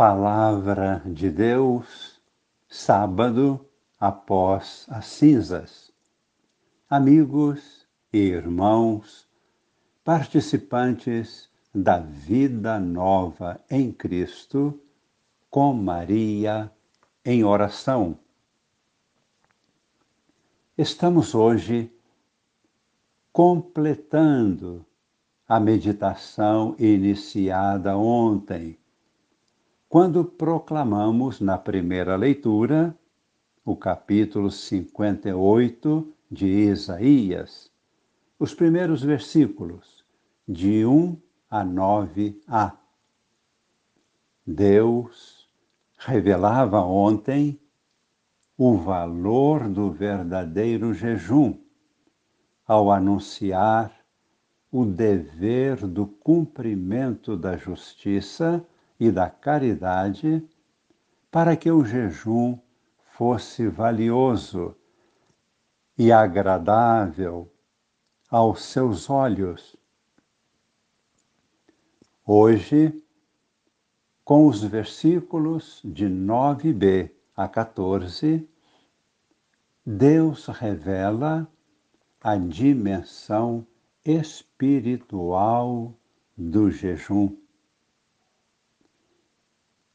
Palavra de Deus, sábado após as cinzas. Amigos e irmãos, participantes da vida nova em Cristo, com Maria em oração. Estamos hoje completando a meditação iniciada ontem quando proclamamos na primeira leitura o capítulo 58 de Isaías, os primeiros versículos, de 1 a 9a. Deus revelava ontem o valor do verdadeiro jejum ao anunciar o dever do cumprimento da justiça e da caridade, para que o jejum fosse valioso e agradável aos seus olhos. Hoje, com os versículos de 9b a 14, Deus revela a dimensão espiritual do jejum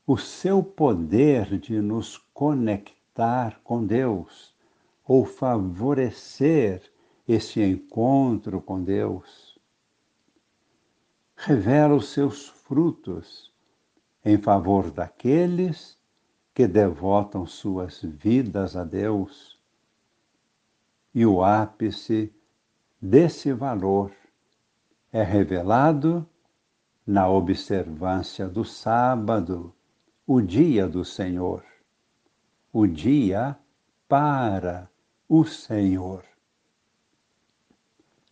o seu poder de nos conectar com Deus ou favorecer esse encontro com Deus. Revela os seus frutos em favor daqueles que devotam suas vidas a Deus. E o ápice desse valor é revelado na observância do sábado o dia do Senhor, o dia para o Senhor.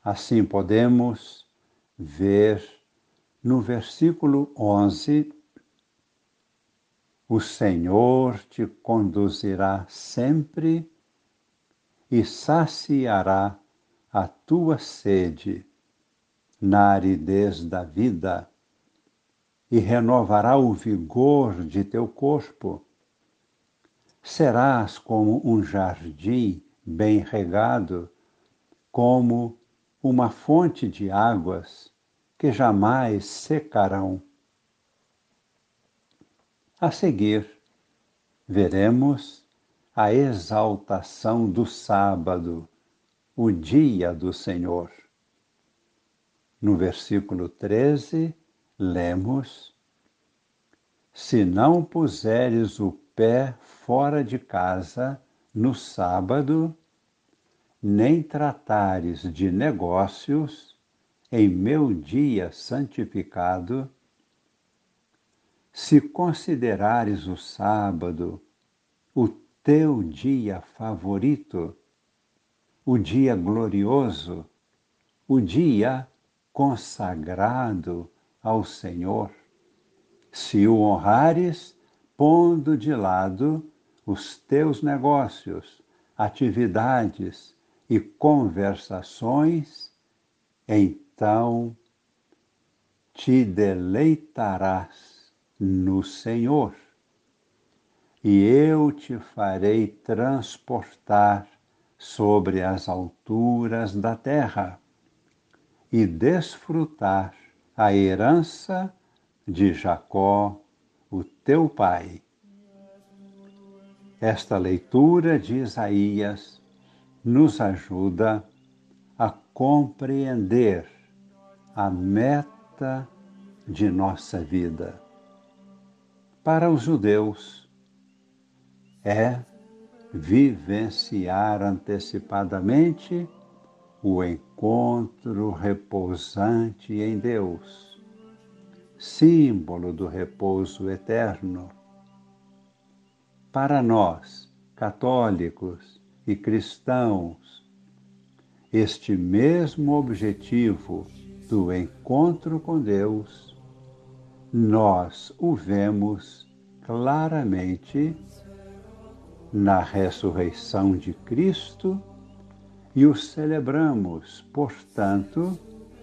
Assim podemos ver no versículo 11: O Senhor te conduzirá sempre e saciará a tua sede na aridez da vida e renovará o vigor de teu corpo. Serás como um jardim bem regado, como uma fonte de águas que jamais secarão. A seguir, veremos a exaltação do sábado, o dia do Senhor. No versículo 13, lemos: Se não puseres o pé fora de casa no sábado, nem tratares de negócios em meu dia santificado, se considerares o sábado o teu dia favorito, o dia glorioso, o dia consagrado ao Senhor, se o honrares, pondo de lado os teus negócios, atividades e conversações, então te deleitarás no Senhor, e eu te farei transportar sobre as alturas da terra e desfrutar a herança de Jacó, o teu pai. Esta leitura de Isaías nos ajuda a compreender a meta de nossa vida. Para os judeus, é vivenciar antecipadamente o encontro repousante em Deus, símbolo do repouso eterno. Para nós, católicos e cristãos, este mesmo objetivo do encontro com Deus, nós o vemos claramente na ressurreição de Cristo e o celebramos, portanto,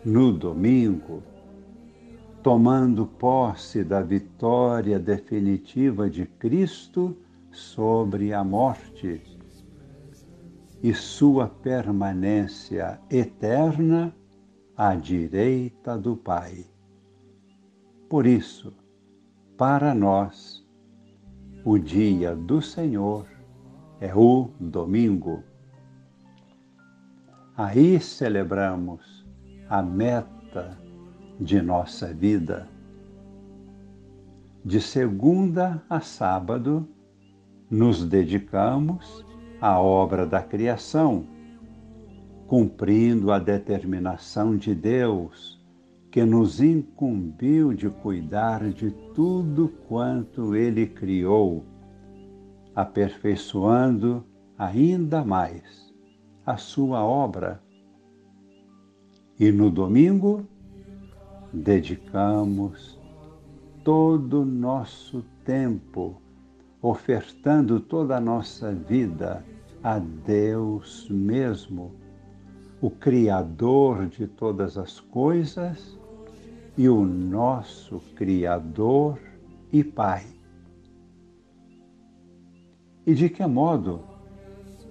no domingo. tomando posse da vitória definitiva de Cristo sobre a morte e sua permanência eterna à direita do Pai. Por isso, para nós, o dia do Senhor é o domingo. Aí celebramos a meta de nossa vida. De segunda a sábado, nos dedicamos à obra da criação, cumprindo a determinação de Deus que nos incumbiu de cuidar de tudo quanto Ele criou, aperfeiçoando ainda mais a sua obra. E no domingo, dedicamos todo o nosso tempo, ofertando toda a nossa vida a Deus mesmo, o Criador de todas as coisas e o nosso Criador e Pai. E de que modo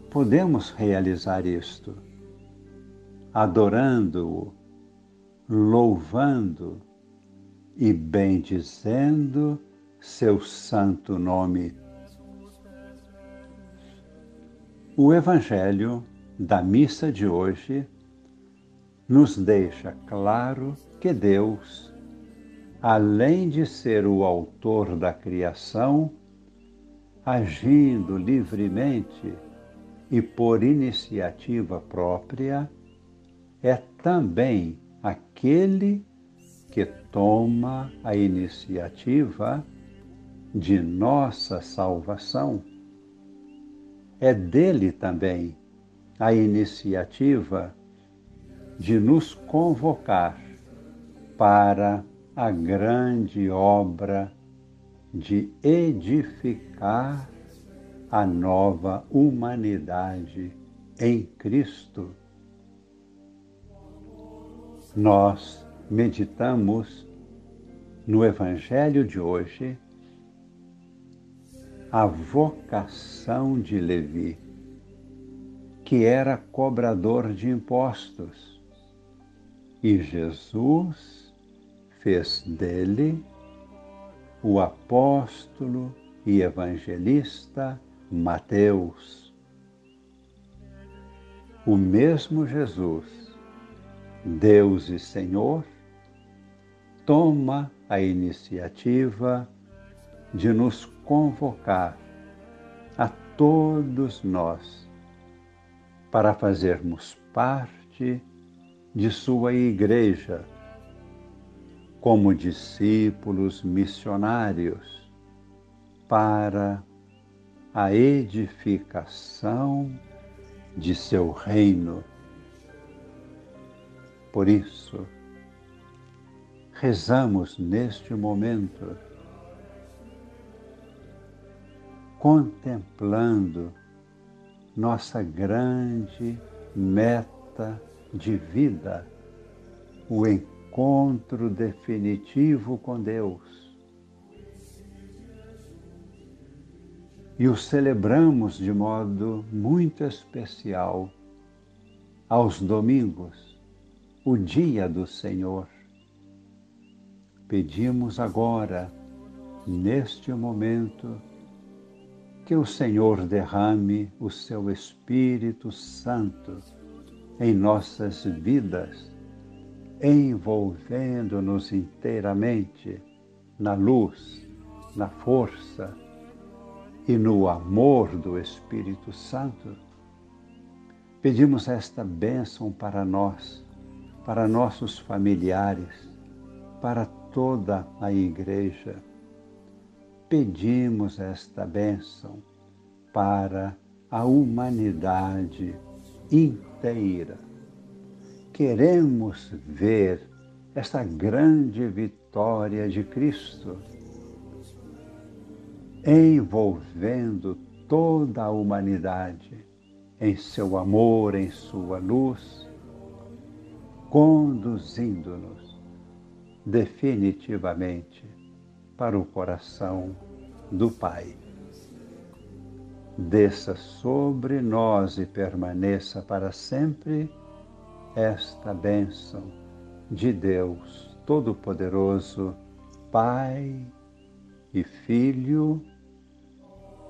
podemos realizar isto? Adorando-o, louvando e bendizendo seu santo nome. O Evangelho da missa de hoje nos deixa claro que Deus, além de ser o autor da criação, agindo livremente e por iniciativa própria, é também aquele que toma a iniciativa de nossa salvação. É dele também a iniciativa de nos convocar para a grande obra de edificar a nova humanidade em Cristo. Nós meditamos no Evangelho de hoje a vocação de Levi, que era cobrador de impostos e Jesus fez dele o apóstolo e evangelista Mateus. O mesmo Jesus, Deus e Senhor, toma a iniciativa de nos convocar a todos nós para fazermos parte de sua igreja, como discípulos missionários, para a edificação de seu reino. Por isso, rezamos neste momento, contemplando nossa grande meta de vida, o encontro definitivo com Deus. E o celebramos de modo muito especial aos domingos, o dia do Senhor. Pedimos agora, neste momento, que o Senhor derrame o seu Espírito Santo em nossas vidas, envolvendo-nos inteiramente na luz, na força e no amor do Espírito Santo. Pedimos esta bênção para nós, para nossos familiares, para toda a Igreja. Pedimos esta bênção para a humanidade inteira. Queremos ver esta grande vitória de Cristo envolvendo toda a humanidade em seu amor, em sua luz, conduzindo-nos definitivamente para o coração do Pai. Desça sobre nós e permaneça para sempre esta bênção de Deus Todo-Poderoso, Pai e Filho